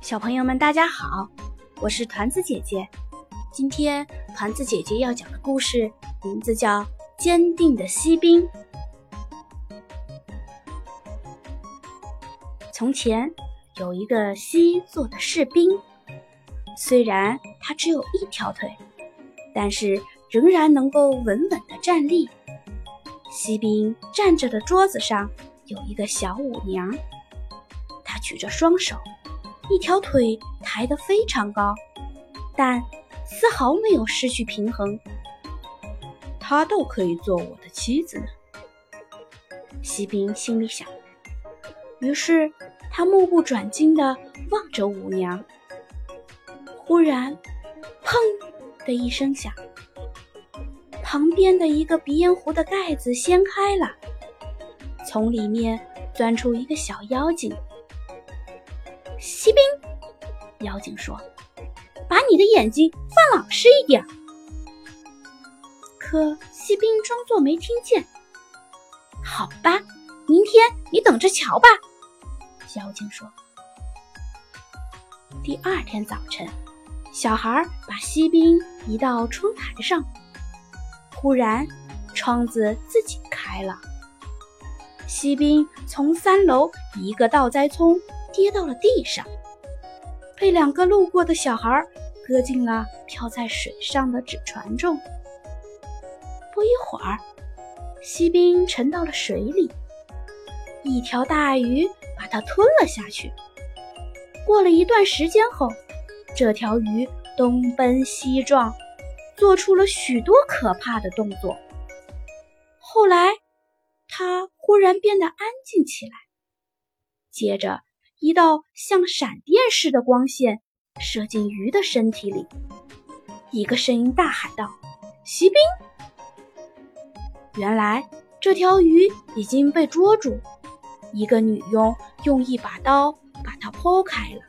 小朋友们，大家好，我是团子姐姐。今天团子姐姐要讲的故事名字叫《坚定的锡兵》。从前有一个锡做的士兵，虽然他只有一条腿，但是仍然能够稳稳的站立。锡兵站着的桌子上有一个小舞娘，她举着双手。一条腿抬得非常高，但丝毫没有失去平衡。她倒可以做我的妻子呢，锡兵心里想。于是他目不转睛地望着舞娘。忽然，砰的一声响，旁边的一个鼻烟壶的盖子掀开了，从里面钻出一个小妖精。锡兵，妖精说：“把你的眼睛放老实一点。”可锡兵装作没听见。好吧，明天你等着瞧吧。”妖精说。第二天早晨，小孩把锡兵移到窗台上，忽然窗子自己开了，锡兵从三楼一个倒栽葱。跌到了地上，被两个路过的小孩搁进了漂在水上的纸船中。不一会儿，锡兵沉到了水里，一条大鱼把它吞了下去。过了一段时间后，这条鱼东奔西撞，做出了许多可怕的动作。后来，它忽然变得安静起来，接着。一道像闪电似的光线射进鱼的身体里，一个声音大喊道：“锡兵！”原来这条鱼已经被捉住，一个女佣用一把刀把它剖开了，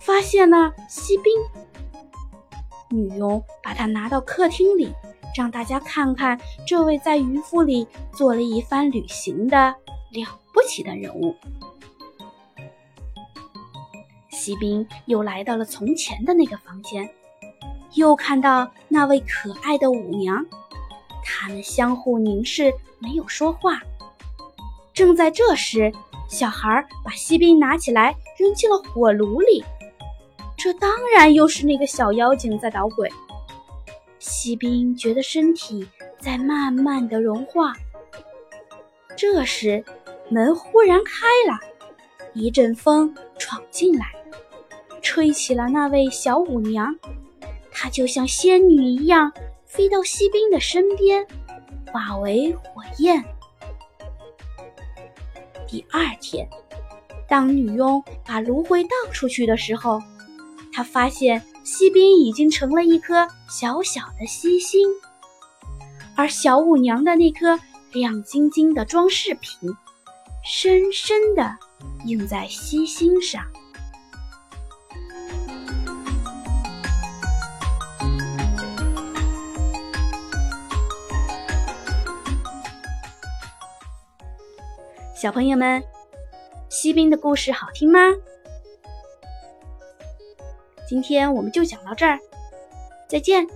发现了锡兵。女佣把它拿到客厅里，让大家看看这位在渔夫里做了一番旅行的了不起的人物。锡兵又来到了从前的那个房间，又看到那位可爱的舞娘，他们相互凝视，没有说话。正在这时，小孩把锡兵拿起来扔进了火炉里，这当然又是那个小妖精在捣鬼。锡兵觉得身体在慢慢的融化。这时，门忽然开了，一阵风闯进来。吹起了那位小舞娘，她就像仙女一样飞到锡兵的身边，化为火焰。第二天，当女佣把芦荟倒出去的时候，她发现锡兵已经成了一颗小小的锡星，而小舞娘的那颗亮晶晶的装饰品，深深地印在锡星上。小朋友们，锡兵的故事好听吗？今天我们就讲到这儿，再见。